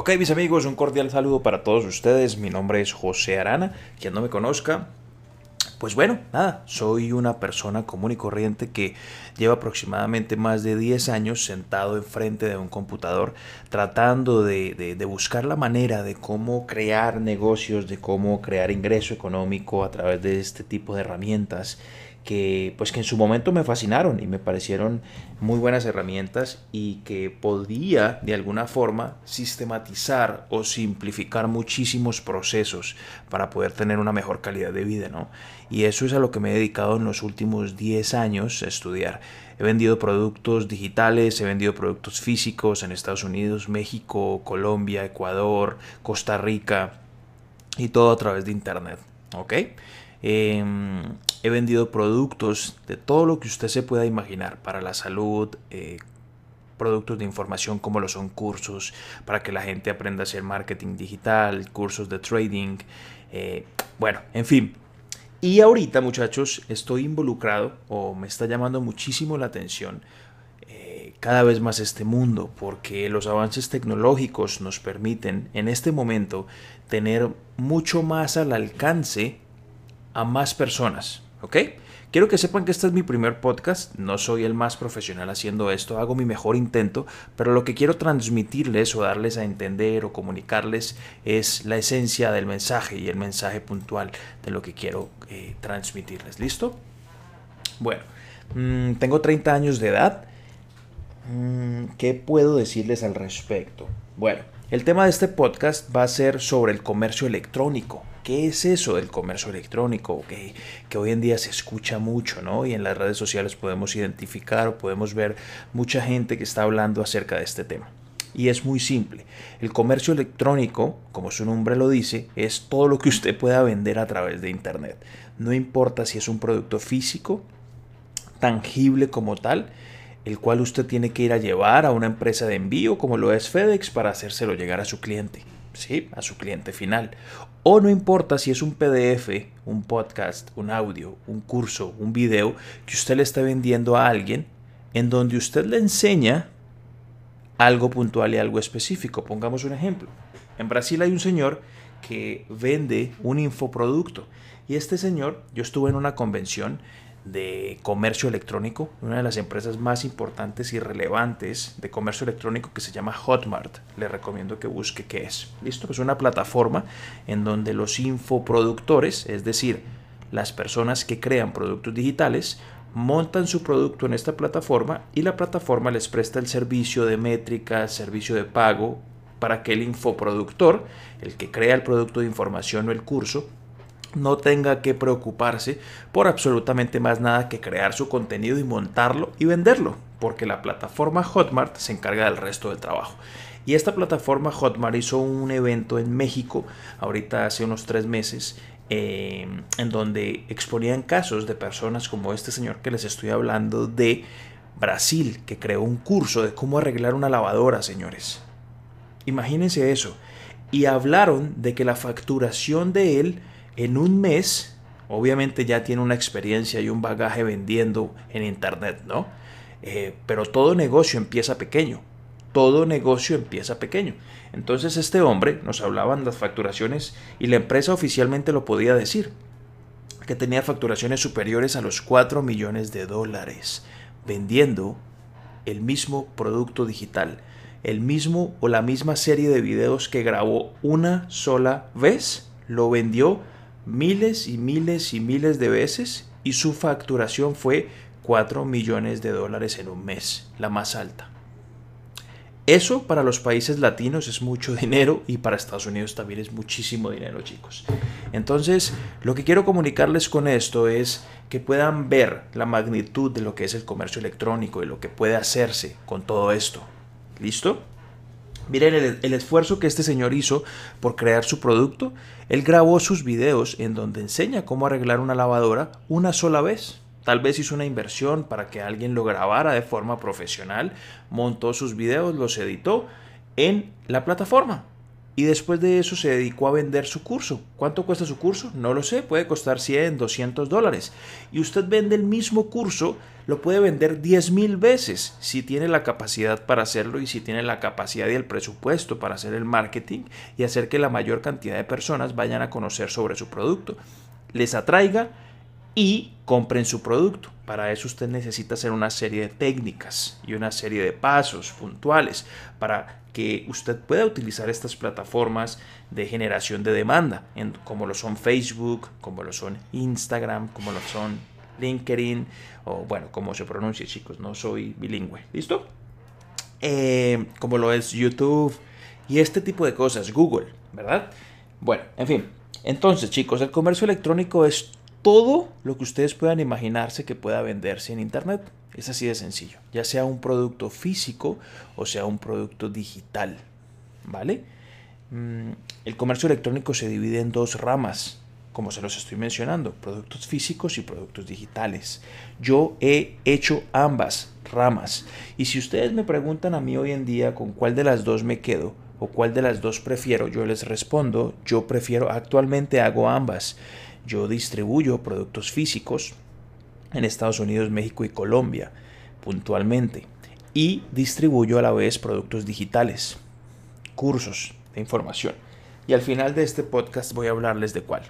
Ok, mis amigos, un cordial saludo para todos ustedes. Mi nombre es José Arana. Quien no me conozca, pues bueno, nada, soy una persona común y corriente que lleva aproximadamente más de 10 años sentado enfrente de un computador tratando de, de, buscar la manera de cómo crear negocios, de cómo crear ingreso económico a través de este tipo de herramientas que pues que en su momento me fascinaron y me parecieron muy buenas herramientas y que podía de alguna forma sistematizar o simplificar muchísimos procesos para poder tener una mejor calidad de vida, ¿no? Y eso es a lo que me he dedicado en los últimos 10 años a estudiar. He vendido productos digitales, he vendido productos físicos en Estados Unidos, México, Colombia, Ecuador, Costa Rica y todo a través de internet, ¿ok? Em, he vendido productos de todo lo que usted se pueda imaginar para la salud, eh, productos de información como lo son cursos para que la gente aprenda a hacer marketing digital, cursos de trading, eh, bueno, en fin. Y ahorita muchachos estoy involucrado o me está llamando muchísimo la atención eh, cada vez más este mundo porque los avances tecnológicos nos permiten en este momento tener mucho más al alcance a más personas, ¿ok? Quiero que sepan que este es mi primer podcast, no soy el más profesional haciendo esto, hago mi mejor intento, pero lo que quiero transmitirles o darles a entender o comunicarles es la esencia del mensaje y el mensaje puntual de lo que quiero eh, transmitirles. ¿Listo? Bueno, mm, tengo 30 años de edad. Mm, ¿Qué puedo decirles al respecto? Bueno, el tema de este podcast va a ser sobre el comercio electrónico. ¿Qué es eso del comercio electrónico? Que, que hoy en día se escucha mucho, ¿no? Y en las redes sociales podemos identificar o podemos ver mucha gente que está hablando acerca de este tema. Y es muy simple. El comercio electrónico, como su nombre lo dice, es todo lo que usted pueda vender a través de Internet. No importa si es un producto físico, tangible como tal, el cual usted tiene que ir a llevar a una empresa de envío como lo es FedEx para hacérselo llegar a su cliente. ¿Sí? a su cliente final. O no importa si es un PDF, un podcast, un audio, un curso, un video que usted le está vendiendo a alguien en donde usted le enseña algo puntual y algo específico. Pongamos un ejemplo. En Brasil hay un señor que vende un infoproducto y este señor, yo estuve en una convención de comercio electrónico, una de las empresas más importantes y relevantes de comercio electrónico que se llama Hotmart. Le recomiendo que busque qué es. Listo, pues una plataforma en donde los infoproductores, es decir, las personas que crean productos digitales, montan su producto en esta plataforma y la plataforma les presta el servicio de métrica, servicio de pago para que el infoproductor, el que crea el producto de información o el curso, no tenga que preocuparse por absolutamente más nada que crear su contenido y montarlo y venderlo, porque la plataforma Hotmart se encarga del resto del trabajo. Y esta plataforma Hotmart hizo un evento en México, ahorita hace unos tres meses, eh, en donde exponían casos de personas como este señor que les estoy hablando de Brasil, que creó un curso de cómo arreglar una lavadora, señores. Imagínense eso. Y hablaron de que la facturación de él en un mes, obviamente ya tiene una experiencia y un bagaje vendiendo en Internet, ¿no? Eh, pero todo negocio empieza pequeño. Todo negocio empieza pequeño. Entonces este hombre nos hablaban las facturaciones y la empresa oficialmente lo podía decir, que tenía facturaciones superiores a los 4 millones de dólares vendiendo el mismo producto digital, el mismo o la misma serie de videos que grabó una sola vez, lo vendió miles y miles y miles de veces y su facturación fue 4 millones de dólares en un mes, la más alta. Eso para los países latinos es mucho dinero y para Estados Unidos también es muchísimo dinero, chicos. Entonces, lo que quiero comunicarles con esto es que puedan ver la magnitud de lo que es el comercio electrónico y lo que puede hacerse con todo esto. ¿Listo? Miren el, esfuerzo que este señor hizo por crear su producto. Él grabó sus videos en donde enseña cómo arreglar una lavadora una sola vez. Tal vez hizo una inversión para que alguien lo grabara de forma profesional, montó sus videos, los editó en la plataforma. Y después de eso se dedicó a vender su curso. ¿Cuánto cuesta su curso? No lo sé, puede costar 100, 200 dólares. Y usted vende el mismo curso, lo puede vender 10 mil veces si tiene la capacidad para hacerlo y si tiene la capacidad y el presupuesto para hacer el marketing y hacer que la mayor cantidad de personas vayan a conocer sobre su producto. Les atraiga y compren su producto. Para eso usted necesita hacer una serie de técnicas y una serie de pasos puntuales para que usted pueda utilizar estas plataformas de generación de demanda, como lo son Facebook, como lo son Instagram, como lo son LinkedIn, o bueno, como se pronuncia chicos, no soy bilingüe, ¿listo? Eh, como lo es YouTube y este tipo de cosas, Google, ¿verdad? Bueno, en fin, entonces chicos, el comercio electrónico es todo lo que ustedes puedan imaginarse que pueda venderse en Internet. Es así de sencillo, ya sea un producto físico o sea un producto digital. ¿Vale? Mm, el comercio electrónico se divide en dos ramas, como se los estoy mencionando, productos físicos y productos digitales. Yo he hecho ambas ramas y si ustedes me preguntan a mí hoy en día con cuál de las dos me quedo o cuál de las dos prefiero, yo les respondo, yo prefiero, actualmente hago ambas. Yo distribuyo productos físicos en Estados Unidos, México y Colombia puntualmente. Y distribuyo a la vez productos digitales, cursos de información. Y al final de este podcast voy a hablarles de cuál.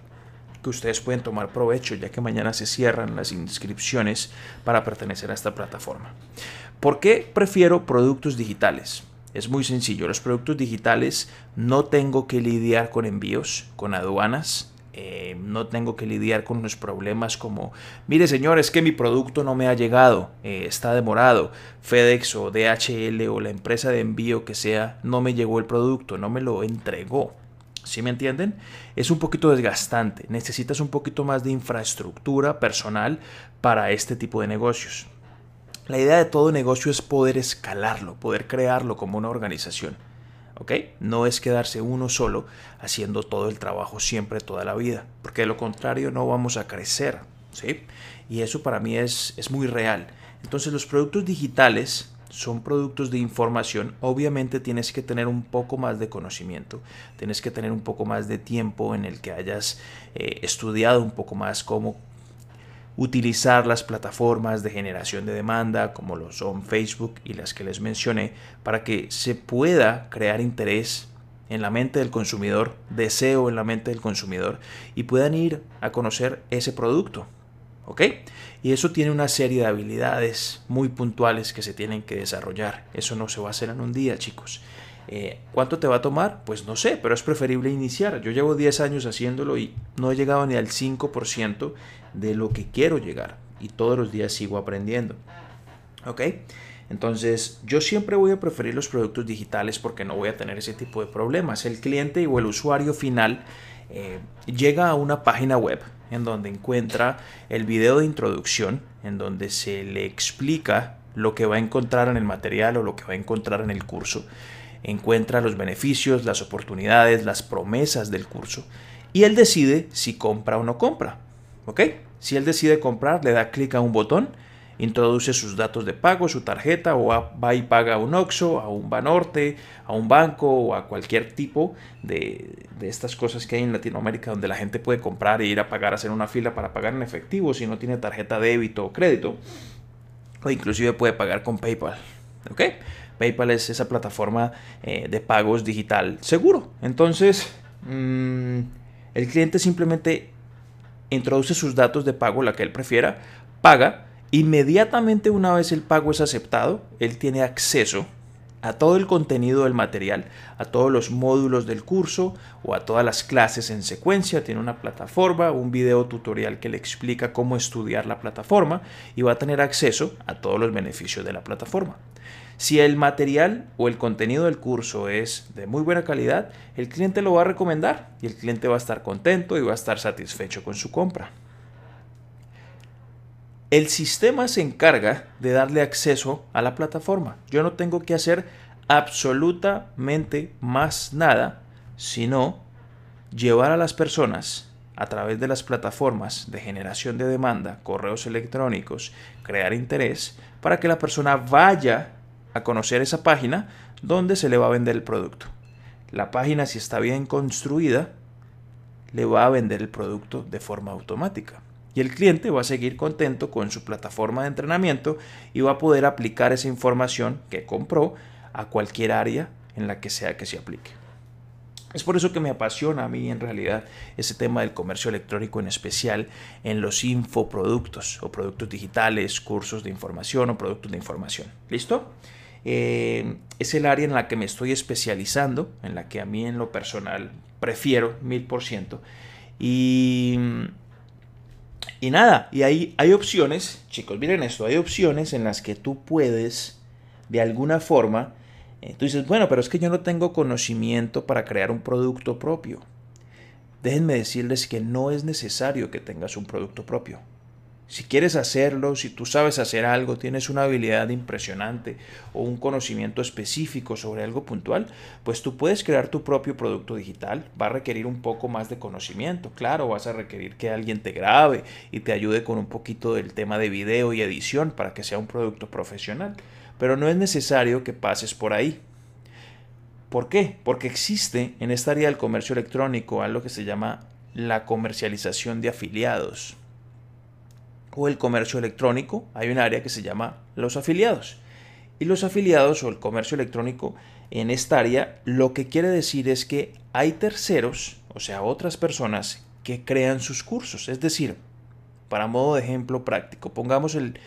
Que ustedes pueden tomar provecho ya que mañana se cierran las inscripciones para pertenecer a esta plataforma. ¿Por qué prefiero productos digitales? Es muy sencillo, los productos digitales no tengo que lidiar con envíos, con aduanas, eh, no tengo que lidiar con unos problemas como, mire señor, es que mi producto no me ha llegado, eh, está demorado, FedEx o DHL o la empresa de envío que sea, no me llegó el producto, no me lo entregó. ¿Sí me entienden? Es un poquito desgastante, necesitas un poquito más de infraestructura personal para este tipo de negocios. La idea de todo negocio es poder escalarlo, poder crearlo como una organización. No es quedarse uno solo haciendo todo el trabajo siempre, toda la vida, porque de lo contrario no vamos a crecer, ¿sí? Y eso para mí es, es muy real. Entonces los productos digitales son productos de información, obviamente tienes que tener un poco más de conocimiento, tienes que tener un poco más de tiempo en el que hayas eh, estudiado un poco más cómo utilizar las plataformas de generación de demanda como lo son Facebook y las que les mencioné para que se pueda crear interés en la mente del consumidor, deseo en la mente del consumidor y puedan ir a conocer ese producto. ¿Ok? Y eso tiene una serie de habilidades muy puntuales que se tienen que desarrollar. Eso no se va a hacer en un día, chicos. Eh, ¿Cuánto te va a tomar? Pues no sé, pero es preferible iniciar. Yo llevo 10 años haciéndolo y no he llegado ni al 5% de lo que quiero llegar. Y todos los días sigo aprendiendo. ¿Ok? Entonces, yo siempre voy a preferir los productos digitales porque no voy a tener ese tipo de problemas. El cliente o el usuario final eh, llega a una página web en donde encuentra el video de introducción, en donde se le explica lo que va a encontrar en el material o lo que va a encontrar en el curso encuentra los beneficios, las oportunidades, las promesas del curso y él decide si compra o no compra. ¿Ok? Si él decide comprar, le da clic a un botón, introduce sus datos de pago, su tarjeta o va y paga a un OXO, a un Banorte, a un banco o a cualquier tipo de, estas cosas que hay en Latinoamérica donde la gente puede comprar e ir a pagar, hacer una fila para pagar en efectivo si no tiene tarjeta débito o crédito. O inclusive puede pagar con PayPal. ¿Ok? PayPal es esa plataforma eh, de pagos digital seguro. Entonces, mm, el cliente simplemente introduce sus datos de pago, la que él prefiera, paga. Inmediatamente una vez el pago es aceptado, él tiene acceso a todo el contenido del material, a todos los módulos del curso o a todas las clases en secuencia. Tiene una plataforma, un video tutorial que le explica cómo estudiar la plataforma y va a tener acceso a todos los beneficios de la plataforma. Si el material o el contenido del curso es de muy buena calidad, el cliente lo va a recomendar y el cliente va a estar contento y va a estar satisfecho con su compra. El sistema se encarga de darle acceso a la plataforma. Yo no tengo que hacer absolutamente más nada, sino llevar a las personas a través de las plataformas de generación de demanda, correos electrónicos, crear interés, para que la persona vaya a conocer esa página donde se le va a vender el producto. la página si está bien construida, le va a vender el producto de forma automática. Y el cliente va a seguir contento con su plataforma de entrenamiento y va a poder aplicar esa información que compró a cualquier área en la que sea que se aplique. Es por eso que me apasiona a mí en realidad ese tema del comercio electrónico en especial en los infoproductos o productos digitales, cursos de información o productos de información. ¿Listo? Eh, es el área en la que me estoy especializando, en la que a mí en lo personal prefiero mil por ciento. Y, nada, y hay opciones, chicos, miren esto, hay opciones en las que tú puedes de alguna forma eh, tú dices, bueno, pero es que yo no tengo conocimiento para crear un producto propio. Déjenme decirles que no es necesario que tengas un producto propio. Si quieres hacerlo, si tú sabes hacer algo, tienes una habilidad impresionante o un conocimiento específico sobre algo puntual, pues tú puedes crear tu propio producto digital. Va a requerir un poco más de conocimiento. Claro, vas a requerir que alguien te grabe y te ayude con un poquito del tema de video y edición para que sea un producto profesional pero no es necesario que pases por ahí. ¿Por qué? Porque existe en esta área del comercio electrónico algo que se llama la comercialización de afiliados. O el comercio electrónico, hay un área que se llama los afiliados. Y los afiliados o el comercio electrónico en esta área lo que quiere decir es que hay terceros, o sea, otras personas que crean sus cursos. Es decir, para modo de ejemplo práctico, pongamos el,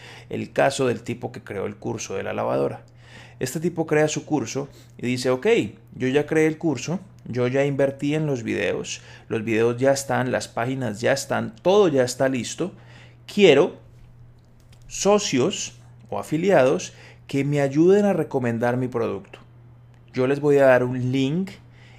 caso del tipo que creó el curso de la lavadora. Este tipo crea su curso y dice, ok, yo ya creé el curso, yo ya invertí en los videos, los videos ya están, las páginas ya están, todo ya está listo. Quiero socios o afiliados que me ayuden a recomendar mi producto. Yo les voy a dar un link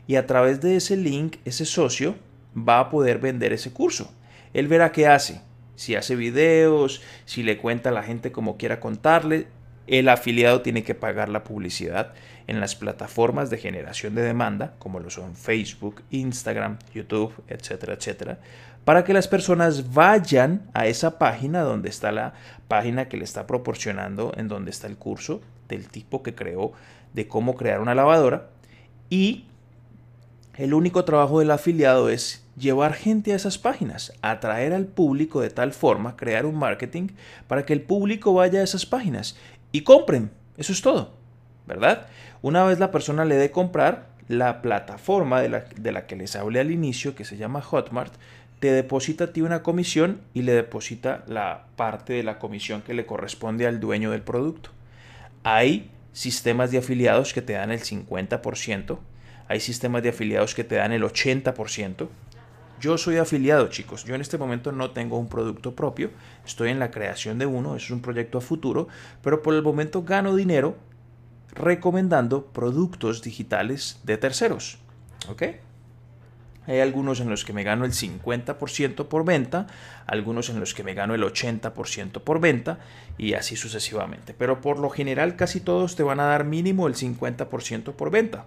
y a través de ese link ese socio va a poder vender ese curso. Él verá qué hace si hace videos, si le cuenta a la gente como quiera contarle, el afiliado tiene que pagar la publicidad en las plataformas de generación de demanda, como lo son Facebook, Instagram, YouTube, etcétera, etcétera, para que las personas vayan a esa página donde está la página que le está proporcionando, en donde está el curso del tipo que creó de cómo crear una lavadora y el único trabajo del afiliado es llevar gente a esas páginas, atraer al público de tal forma, crear un marketing para que el público vaya a esas páginas y compren. Eso es todo, ¿verdad? Una vez la persona le dé comprar, la plataforma de la, de la que les hablé al inicio, que se llama Hotmart, te deposita a ti una comisión y le deposita la parte de la comisión que le corresponde al dueño del producto. Hay sistemas de afiliados que te dan el 50%, hay sistemas de afiliados que te dan el 80%. Yo soy afiliado, chicos. Yo en este momento no tengo un producto propio. Estoy en la creación de uno. es un proyecto a futuro. Pero por el momento gano dinero recomendando productos digitales de terceros. ¿Ok? Hay algunos en los que me gano el 50% por venta, algunos en los que me gano el 80% por venta y así sucesivamente. Pero por lo general casi todos te van a dar mínimo el 50% por venta.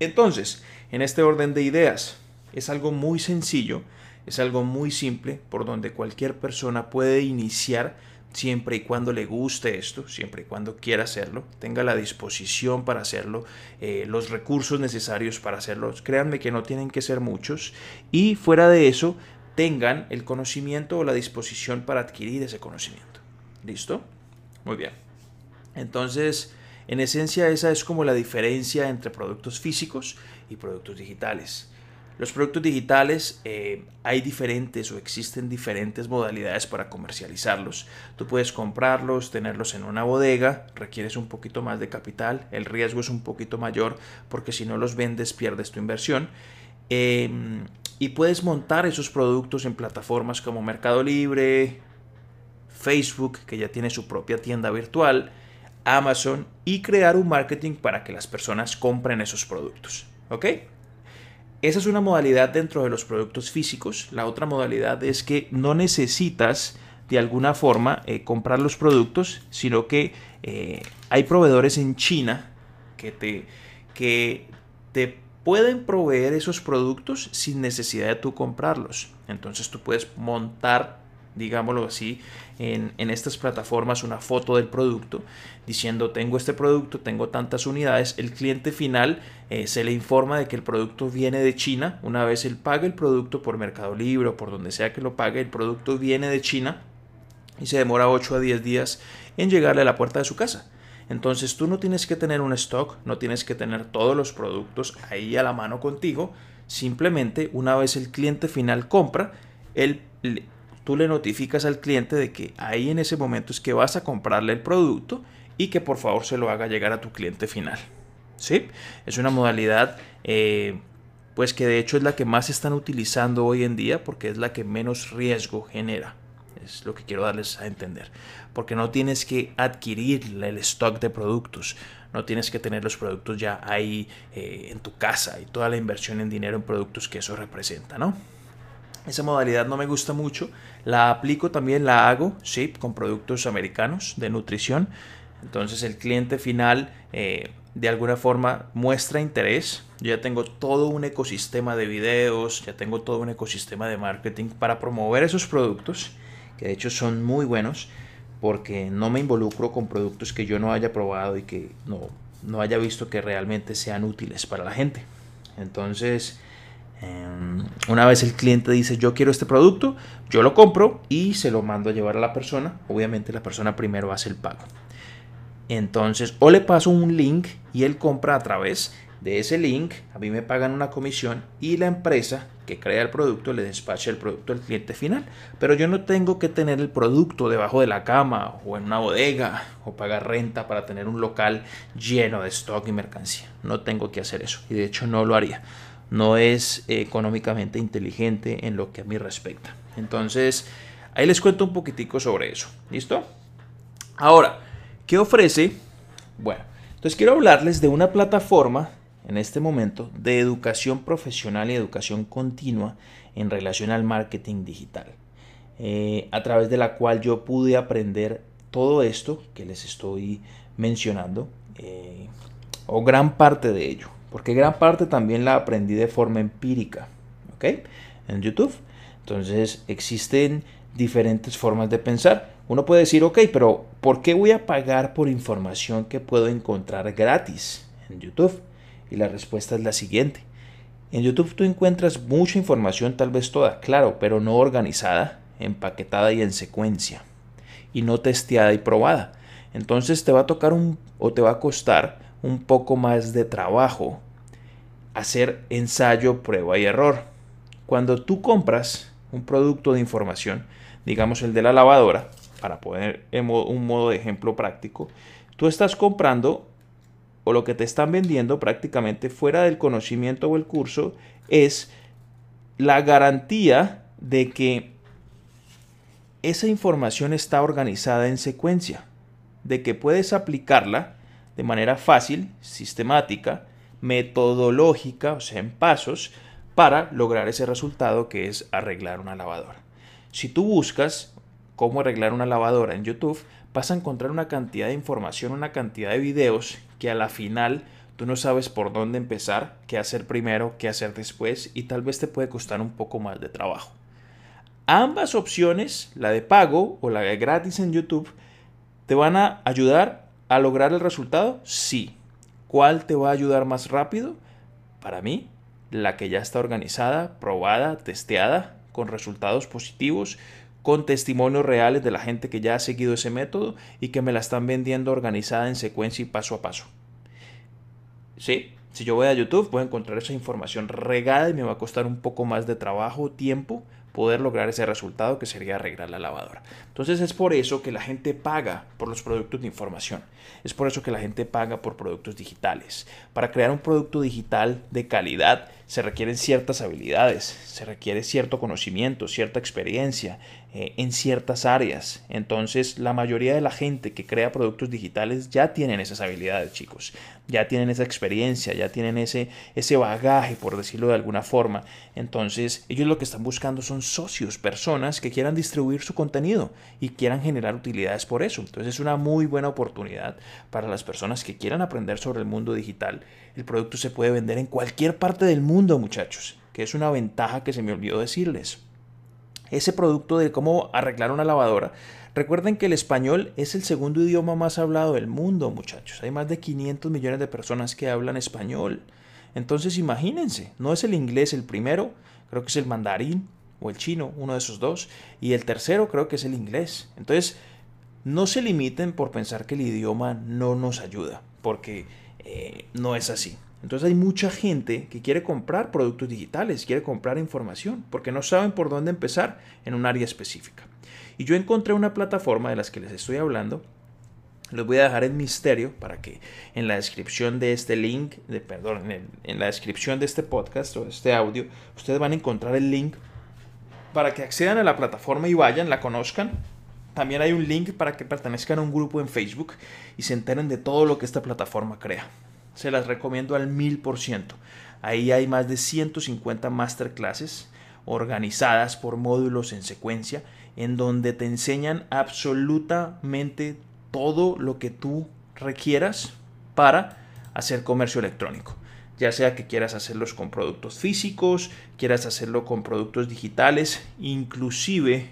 Entonces, en este orden de ideas, es algo muy sencillo, es algo muy simple por donde cualquier persona puede iniciar siempre y cuando le guste esto, siempre y cuando quiera hacerlo, tenga la disposición para hacerlo, eh, los recursos necesarios para hacerlo. Créanme que no tienen que ser muchos y fuera de eso tengan el conocimiento o la disposición para adquirir ese conocimiento. ¿Listo? Muy bien. Entonces, en esencia esa es como la diferencia entre productos físicos y productos digitales. Los productos digitales eh, hay diferentes o existen diferentes modalidades para comercializarlos. Tú puedes comprarlos, tenerlos en una bodega, requieres un poquito más de capital, el riesgo es un poquito mayor porque si no los vendes pierdes tu inversión. Em, y puedes montar esos productos en plataformas como Mercado Libre, Facebook, que ya tiene su propia tienda virtual, Amazon y crear un marketing para que las personas compren esos productos. ¿Ok? Esa es una modalidad dentro de los productos físicos. La otra modalidad es que no necesitas de alguna forma eh, comprar los productos, sino que eh, hay proveedores en China que te, que te pueden proveer esos productos sin necesidad de tú comprarlos. Entonces tú puedes montar digámoslo así, en, estas plataformas una foto del producto diciendo tengo este producto, tengo tantas unidades, el cliente final eh, se le informa de que el producto viene de China, una vez él paga el producto por Mercado Libre o por donde sea que lo pague, el producto viene de China y se demora 8 a 10 días en llegarle a la puerta de su casa. Entonces tú no tienes que tener un stock, no tienes que tener todos los productos ahí a la mano contigo, simplemente una vez el cliente final compra, él tú le notificas al cliente de que ahí en ese momento es que vas a comprarle el producto y que por favor se lo haga llegar a tu cliente final. ¿Sí? Es una modalidad eh, pues que de hecho es la que más están utilizando hoy en día porque es la que menos riesgo genera. Es lo que quiero darles a entender. Porque no tienes que adquirir el stock de productos. No tienes que tener los productos ya ahí eh, en tu casa y toda la inversión en dinero en productos que eso representa, ¿no? Esa modalidad no me gusta mucho. La aplico también, la hago, sí, con productos americanos de nutrición. Entonces el cliente final eh, de alguna forma muestra interés. Yo ya tengo todo un ecosistema de videos, ya tengo todo un ecosistema de marketing para promover esos productos, que de hecho son muy buenos, porque no me involucro con productos que yo no haya probado y que no, no haya visto que realmente sean útiles para la gente. Entonces, una vez el cliente dice yo quiero este producto, yo lo compro y se lo mando a llevar a la persona. Obviamente la persona primero hace el pago. Entonces, o le paso un link y él compra a través de ese link, a mí me pagan una comisión y la empresa que crea el producto le despacha el producto al cliente final. Pero yo no tengo que tener el producto debajo de la cama o en una bodega o pagar renta para tener un local lleno de stock y mercancía. No tengo que hacer eso y de hecho no lo haría no es económicamente inteligente en lo que a mí respecta. Entonces, ahí les cuento un poquitico sobre eso. ¿Listo? Ahora, ¿qué ofrece? Bueno, entonces quiero hablarles de una plataforma en este momento de educación profesional y educación continua en relación al marketing digital, eh, a través de la cual yo pude aprender todo esto que les estoy mencionando, eh, o gran parte de ello porque gran parte también la aprendí de forma empírica, ¿ok? En YouTube. Entonces existen diferentes formas de pensar. Uno puede decir, ok, pero ¿por qué voy a pagar por información que puedo encontrar gratis en YouTube? Y la respuesta es la siguiente. En YouTube tú encuentras mucha información, tal vez toda, claro, pero no organizada, empaquetada y en secuencia. Y no testeada y probada. Entonces te va a tocar un, o te va a costar un poco más de trabajo hacer ensayo, prueba y error. Cuando tú compras un producto de información, digamos el de la lavadora, para poner un modo de ejemplo práctico, tú estás comprando o lo que te están vendiendo prácticamente fuera del conocimiento o el curso es la garantía de que esa información está organizada en secuencia, de que puedes aplicarla de manera fácil, sistemática, metodológica, o sea, en pasos, para lograr ese resultado que es arreglar una lavadora. Si tú buscas cómo arreglar una lavadora en YouTube, vas a encontrar una cantidad de información, una cantidad de videos que a la final tú no sabes por dónde empezar, qué hacer primero, qué hacer después y tal vez te puede costar un poco más de trabajo. Ambas opciones, la de pago o la de gratis en YouTube, te van a ayudar a lograr el resultado? Sí. ¿Cuál te va a ayudar más rápido? Para mí, la que ya está organizada, probada, testeada, con resultados positivos, con testimonios reales de la gente que ya ha seguido ese método y que me la están vendiendo organizada en secuencia y paso a paso. Sí, si yo voy a YouTube voy a encontrar esa información regada y me va a costar un poco más de trabajo, tiempo, poder lograr ese resultado que sería arreglar la lavadora. Entonces es por eso que la gente paga por los productos de información. Es por eso que la gente paga por productos digitales. Para crear un producto digital de calidad se requieren ciertas habilidades, se requiere cierto conocimiento, cierta experiencia eh, en ciertas áreas. Entonces la mayoría de la gente que crea productos digitales ya tienen esas habilidades, chicos. Ya tienen esa experiencia, ya tienen ese, ese bagaje, por decirlo de alguna forma. Entonces ellos lo que están buscando son socios, personas que quieran distribuir su contenido y quieran generar utilidades por eso. Entonces es una muy buena oportunidad para las personas que quieran aprender sobre el mundo digital. El producto se puede vender en cualquier parte del mundo, muchachos, que es una ventaja que se me olvidó decirles. Ese producto de cómo arreglar una lavadora, recuerden que el español es el segundo idioma más hablado del mundo, muchachos. Hay más de 500 millones de personas que hablan español. Entonces imagínense, no es el inglés el primero, creo que es el mandarín o el chino, uno de esos dos, y el tercero creo que es el inglés. Entonces, no se limiten por pensar que el idioma no nos ayuda, porque eh, no es así. Entonces hay mucha gente que quiere comprar productos digitales, quiere comprar información, porque no saben por dónde empezar en un área específica. Y yo encontré una plataforma de las que les estoy hablando. Les voy a dejar el misterio para que en la descripción de este link, de, perdón, en, en la descripción de este podcast o de este audio, ustedes van a encontrar el link para que accedan a la plataforma y vayan, la conozcan. También hay un link para que pertenezcan a un grupo en Facebook y se enteren de todo lo que esta plataforma crea. Se las recomiendo al mil por ciento. Ahí hay más de 150 masterclasses organizadas por módulos en secuencia en donde te enseñan absolutamente todo lo que tú requieras para hacer comercio electrónico. Ya sea que quieras hacerlos con productos físicos, quieras hacerlo con productos digitales, inclusive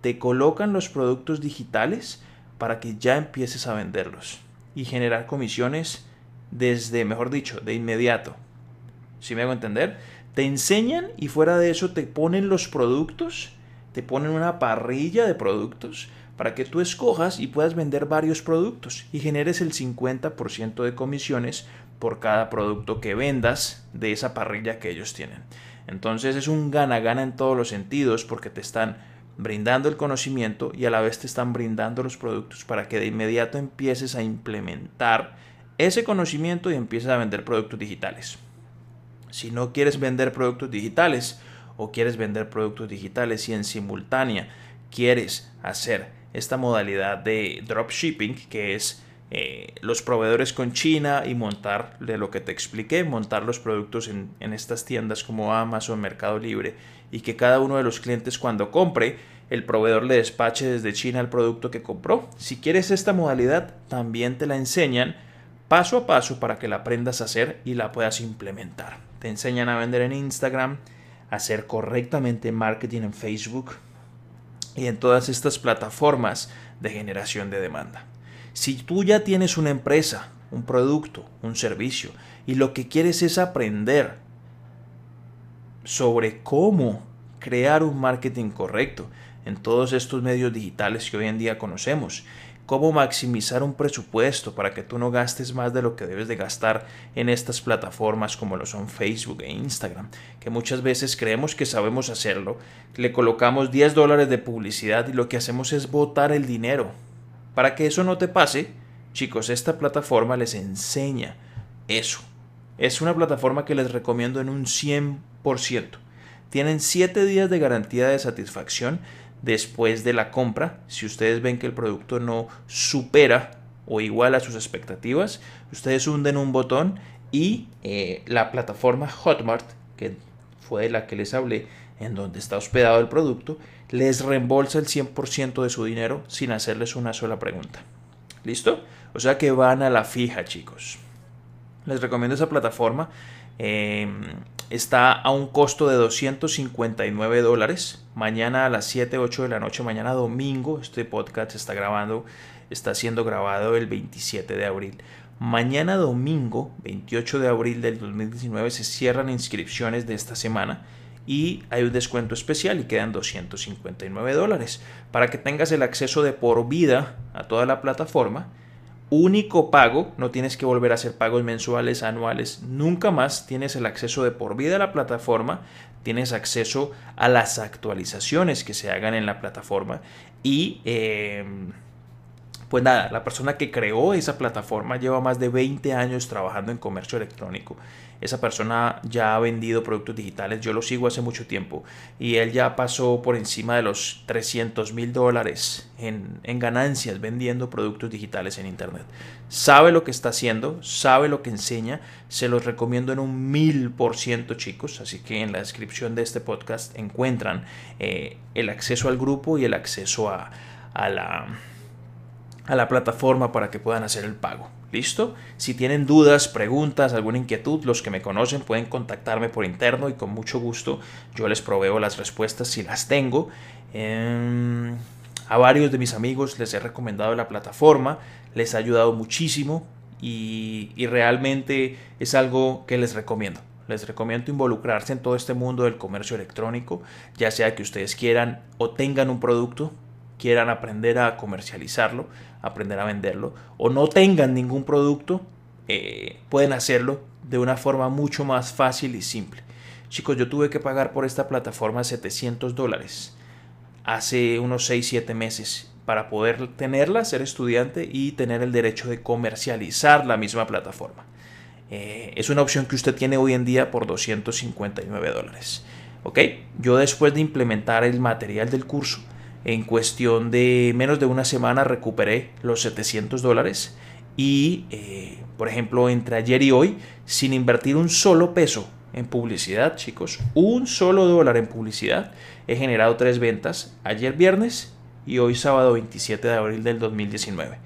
te colocan los productos digitales para que ya empieces a venderlos y generar comisiones desde, mejor dicho, de inmediato. Si me hago entender? Te enseñan y fuera de eso te ponen los productos, te ponen una parrilla de productos para que tú escojas y puedas vender varios productos y generes el 50% de comisiones por cada producto que vendas de esa parrilla que ellos tienen. Entonces es un gana-gana en todos los sentidos porque te están brindando el conocimiento y a la vez te están brindando los productos para que de inmediato empieces a implementar ese conocimiento y empieces a vender productos digitales. Si no quieres vender productos digitales o quieres vender productos digitales y en simultánea quieres hacer esta modalidad de dropshipping que es eh, los proveedores con China y montar de lo que te expliqué, montar los productos en, en estas tiendas como Amazon, Mercado Libre y que cada uno de los clientes cuando compre el proveedor le despache desde China el producto que compró. Si quieres esta modalidad, también te la enseñan paso a paso para que la aprendas a hacer y la puedas implementar. Te enseñan a vender en Instagram, a hacer correctamente marketing en Facebook y en todas estas plataformas de generación de demanda. Si tú ya tienes una empresa, un producto, un servicio y lo que quieres es aprender sobre cómo crear un marketing correcto en todos estos medios digitales que hoy en día conocemos, cómo maximizar un presupuesto para que tú no gastes más de lo que debes de gastar en estas plataformas como lo son Facebook e Instagram, que muchas veces creemos que sabemos hacerlo, le colocamos 10 dólares de publicidad y lo que hacemos es botar el dinero. Para que eso no te pase, chicos, esta plataforma les enseña eso. Es una plataforma que les recomiendo en un 100%. Tienen 7 días de garantía de satisfacción después de la compra. Si ustedes ven que el producto no supera o iguala sus expectativas, ustedes hunden un botón y eh, la plataforma Hotmart, que fue de la que les hablé, en donde está hospedado el producto, les reembolsa el 100% de su dinero sin hacerles una sola pregunta. ¿Listo? O sea que van a la fija, chicos. Les recomiendo esa plataforma. Em, está a un costo de 259 dólares. Mañana a las 7, 8 de la noche, mañana domingo, este podcast está grabando, está siendo grabado el 27 de abril. Mañana domingo, 28 de abril del 2019, se cierran inscripciones de esta semana y hay un descuento especial y quedan 259 dólares para que tengas el acceso de por vida a toda la plataforma único pago, no tienes que volver a hacer pagos mensuales, anuales, nunca más tienes el acceso de por vida a la plataforma, tienes acceso a las actualizaciones que se hagan en la plataforma y em, pues nada, la persona que creó esa plataforma lleva más de 20 años trabajando en comercio electrónico esa persona ya ha vendido productos digitales, yo lo sigo hace mucho tiempo y él ya pasó por encima de los 300 mil dólares en, ganancias vendiendo productos digitales en Internet. Sabe lo que está haciendo, sabe lo que enseña, se los recomiendo en un mil por ciento chicos, así que en la descripción de este podcast encuentran eh, el acceso al grupo y el acceso a la a la plataforma para que puedan hacer el pago. ¿Listo? Si tienen dudas, preguntas, alguna inquietud, los que me conocen pueden contactarme por interno y con mucho gusto yo les proveo las respuestas si las tengo. Em, a varios de mis amigos les he recomendado la plataforma, les ha ayudado muchísimo y, y realmente es algo que les recomiendo. Les recomiendo involucrarse en todo este mundo del comercio electrónico, ya sea que ustedes quieran o tengan un producto, quieran aprender a comercializarlo, aprender a venderlo, o no tengan ningún producto, eh, pueden hacerlo de una forma mucho más fácil y simple. Chicos, yo tuve que pagar por esta plataforma 700 dólares hace unos 6-7 meses para poder tenerla, ser estudiante y tener el derecho de comercializar la misma plataforma. Eh, es una opción que usted tiene hoy en día por 259 dólares. ¿Ok? Yo después de implementar el material del curso, en cuestión de menos de una semana recuperé los 700 dólares y, eh, por ejemplo, entre ayer y hoy, sin invertir un solo peso en publicidad, chicos, un solo dólar en publicidad, he generado tres ventas ayer viernes y hoy sábado 27 de abril del 2019.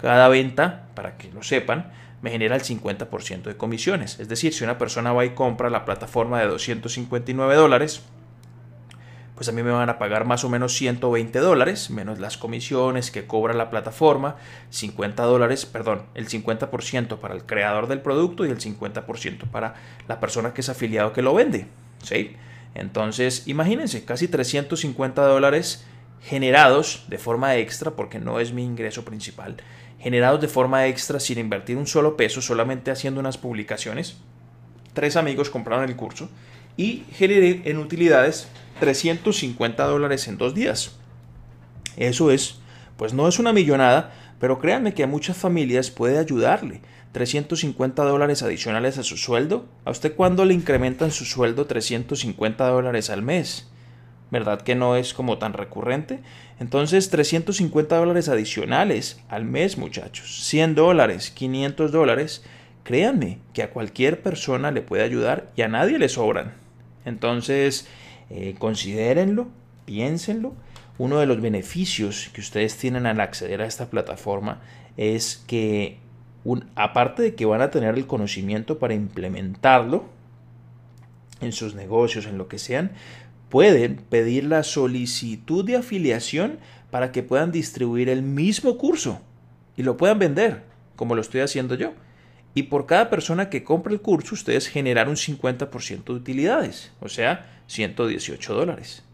Cada venta, para que lo sepan, me genera el 50% de comisiones. Es decir, si una persona va y compra la plataforma de 259 dólares, pues a mí me van a pagar más o menos 120 dólares, menos las comisiones que cobra la plataforma, 50 dólares, perdón, el 50% para el creador del producto y el 50% para la persona que es afiliado que lo vende. ¿sí? Entonces, imagínense, casi 350 dólares generados de forma extra, porque no es mi ingreso principal, generados de forma extra sin invertir un solo peso, solamente haciendo unas publicaciones. Tres amigos compraron el curso y generé en utilidades 350 dólares en dos días. Eso es, pues no es una millonada, pero créanme que a muchas familias puede ayudarle. 350 dólares adicionales a su sueldo. ¿A usted cuándo le incrementan su sueldo 350 dólares al mes? ¿Verdad que no es como tan recurrente? Entonces 350 dólares adicionales al mes muchachos. 100 dólares, 500 dólares. Créanme que a cualquier persona le puede ayudar y a nadie le sobran. Entonces eh, considérenlo, piénsenlo. Uno de los beneficios que ustedes tienen al acceder a esta plataforma es que, aparte de que van a tener el conocimiento para implementarlo en sus negocios, en lo que sean, pueden pedir la solicitud de afiliación para que puedan distribuir el mismo curso y lo puedan vender, como lo estoy haciendo yo. Y por cada persona que compre el curso, ustedes generan un 50% de utilidades, o sea, 118 dólares.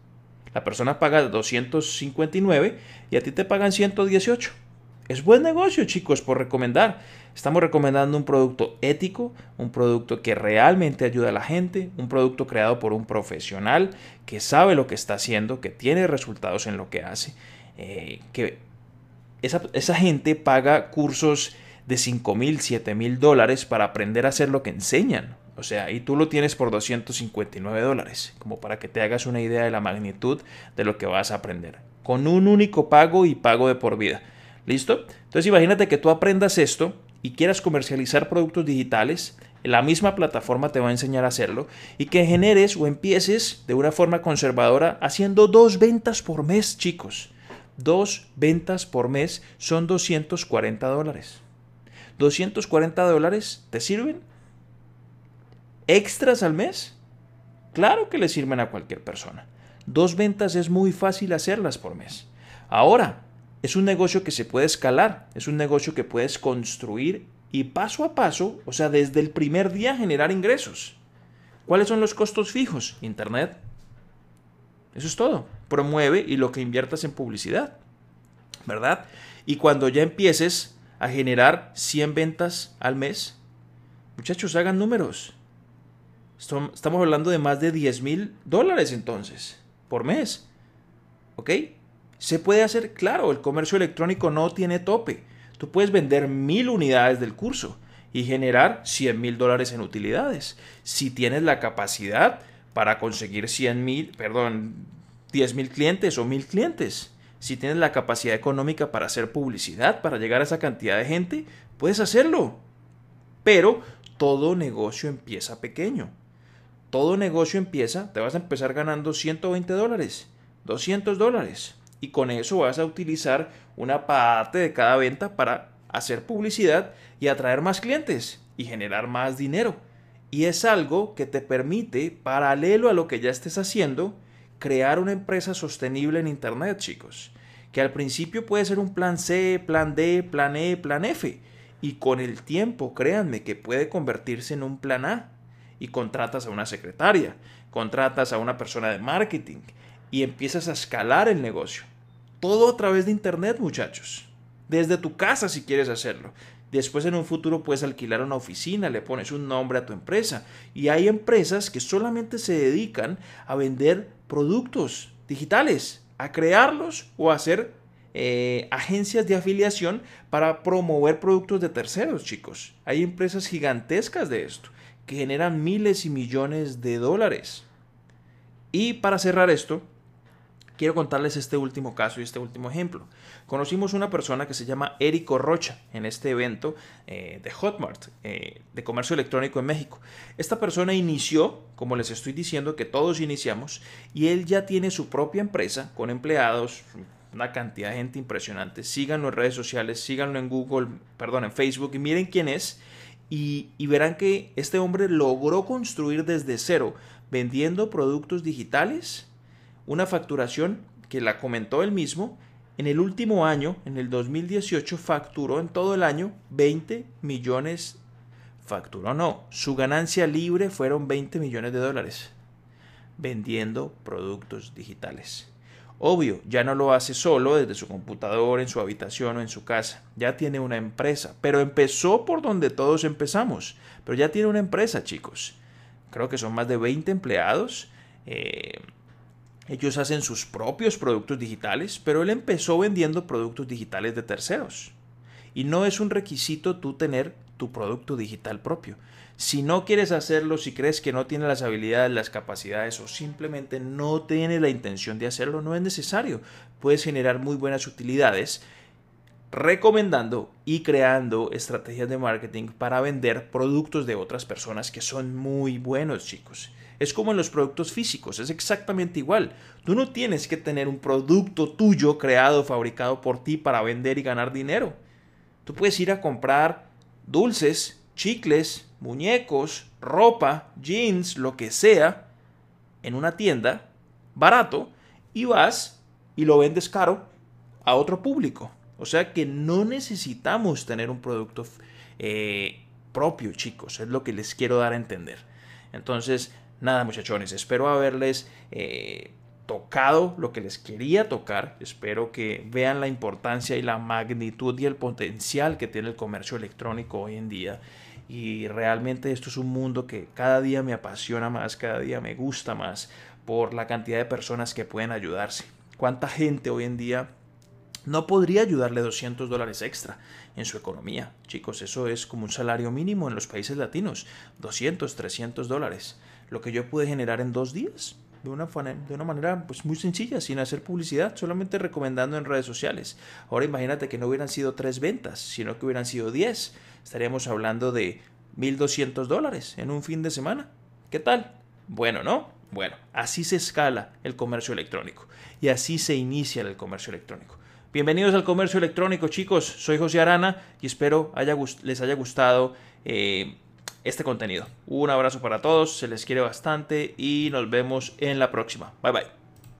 La persona paga 259 y a ti te pagan 118. Es buen negocio, chicos, por recomendar. Estamos recomendando un producto ético, un producto que realmente ayuda a la gente, un producto creado por un profesional que sabe lo que está haciendo, que tiene resultados en lo que hace, eh, que esa, esa gente paga cursos de 5 mil, 7 mil dólares para aprender a hacer lo que enseñan. O sea, y tú lo tienes por 259 dólares, como para que te hagas una idea de la magnitud de lo que vas a aprender. Con un único pago y pago de por vida. ¿Listo? Entonces imagínate que tú aprendas esto y quieras comercializar productos digitales, la misma plataforma te va a enseñar a hacerlo y que generes o empieces de una forma conservadora haciendo dos ventas por mes, chicos. Dos ventas por mes son 240 dólares. 240 dólares te sirven extras al mes. Claro que le sirven a cualquier persona. Dos ventas es muy fácil hacerlas por mes. Ahora, es un negocio que se puede escalar, es un negocio que puedes construir y paso a paso, o sea, desde el primer día generar ingresos. ¿Cuáles son los costos fijos? Internet. Eso es todo. Promueve y lo que inviertas en publicidad. ¿Verdad? Y cuando ya empieces a generar 100 ventas al mes. Muchachos, hagan números. Estamos hablando de más de 10 mil dólares entonces, por mes. ¿Ok? Se puede hacer, claro, el comercio electrónico no tiene tope. Tú puedes vender mil unidades del curso y generar 100 mil dólares en utilidades. Si tienes la capacidad para conseguir 100 mil, perdón, 10 mil clientes o mil clientes si tienes la capacidad económica para hacer publicidad, para llegar a esa cantidad de gente, puedes hacerlo. Pero todo negocio empieza pequeño. Todo negocio empieza, te vas a empezar ganando 120 dólares, 200 dólares. Y con eso vas a utilizar una parte de cada venta para hacer publicidad y atraer más clientes y generar más dinero. Y es algo que te permite, paralelo a lo que ya estés haciendo, crear una empresa sostenible en Internet, chicos. Que al principio puede ser un plan C, plan D, plan E, plan F. Y con el tiempo, créanme que puede convertirse en un plan A. Contratas a una secretaria, contratas a una persona de marketing y empiezas a escalar el negocio. Todo a través de Internet, muchachos. Desde tu casa si quieres hacerlo. Después en un futuro puedes alquilar una oficina, le pones un nombre a tu empresa. Y hay empresas que solamente se dedican a vender productos digitales, a crearlos o a hacer eh, agencias de afiliación para promover productos de terceros, chicos. Hay empresas gigantescas de esto que generan miles y millones de dólares. Y para cerrar esto, quiero contarles este último caso y este último ejemplo. Conocimos una persona que se llama Érico Rocha en este evento eh, de Hotmart, eh, de comercio electrónico en México. Esta persona inició, como les estoy diciendo, que todos iniciamos, y él ya tiene su propia empresa con empleados, una cantidad de gente impresionante. Síganlo en redes sociales, síganlo en Google, perdón, en Facebook y miren quién es. Y verán que este hombre logró construir desde cero, vendiendo productos digitales, una facturación que la comentó él mismo, en el último año, en el 2018, facturó en todo el año 20 millones. Facturó no, su ganancia libre fueron 20 millones de dólares vendiendo productos digitales. Obvio, ya no lo hace solo desde su computador, en su habitación o en su casa. Ya tiene una empresa, pero empezó por donde todos empezamos. Pero ya tiene una empresa, chicos. Creo que son más de 20 empleados. Eh, ellos hacen sus propios productos digitales, pero él empezó vendiendo productos digitales de terceros. Y no es un requisito tú tener tu producto digital propio. Si no quieres hacerlo, si crees que no tienes las habilidades, las capacidades o simplemente no tienes la intención de hacerlo, no es necesario. Puedes generar muy buenas utilidades recomendando y creando estrategias de marketing para vender productos de otras personas que son muy buenos, chicos. Es como en los productos físicos, es exactamente igual. Tú no tienes que tener un producto tuyo creado, fabricado por ti para vender y ganar dinero. Tú puedes ir a comprar dulces, chicles, muñecos, ropa, jeans, lo que sea, en una tienda, barato, y vas y lo vendes caro a otro público. O sea que no necesitamos tener un producto eh, propio, chicos. Es lo que les quiero dar a entender. Entonces, nada muchachones, espero haberles eh, tocado lo que les quería tocar. Espero que vean la importancia y la magnitud y el potencial que tiene el comercio electrónico hoy en día. Y realmente esto es un mundo que cada día me apasiona más, cada día me gusta más por la cantidad de personas que pueden ayudarse. ¿Cuánta gente hoy en día no podría ayudarle 200 dólares extra en su economía? Chicos, eso es como un salario mínimo en los países latinos. 200, 300 dólares lo que yo pude generar en dos días. De una, de una manera pues, muy sencilla, sin hacer publicidad, solamente recomendando en redes sociales. Ahora imagínate que no hubieran sido tres ventas, sino que hubieran sido diez. Estaríamos hablando de 1.200 dólares en un fin de semana. ¿Qué tal? Bueno, ¿no? Bueno, así se escala el comercio electrónico y así se inicia el comercio electrónico. Bienvenidos al comercio electrónico, chicos. Soy José Arana y espero haya, les haya gustado eh, este contenido. Un abrazo para todos, se les quiere bastante y nos vemos en la próxima. Bye bye.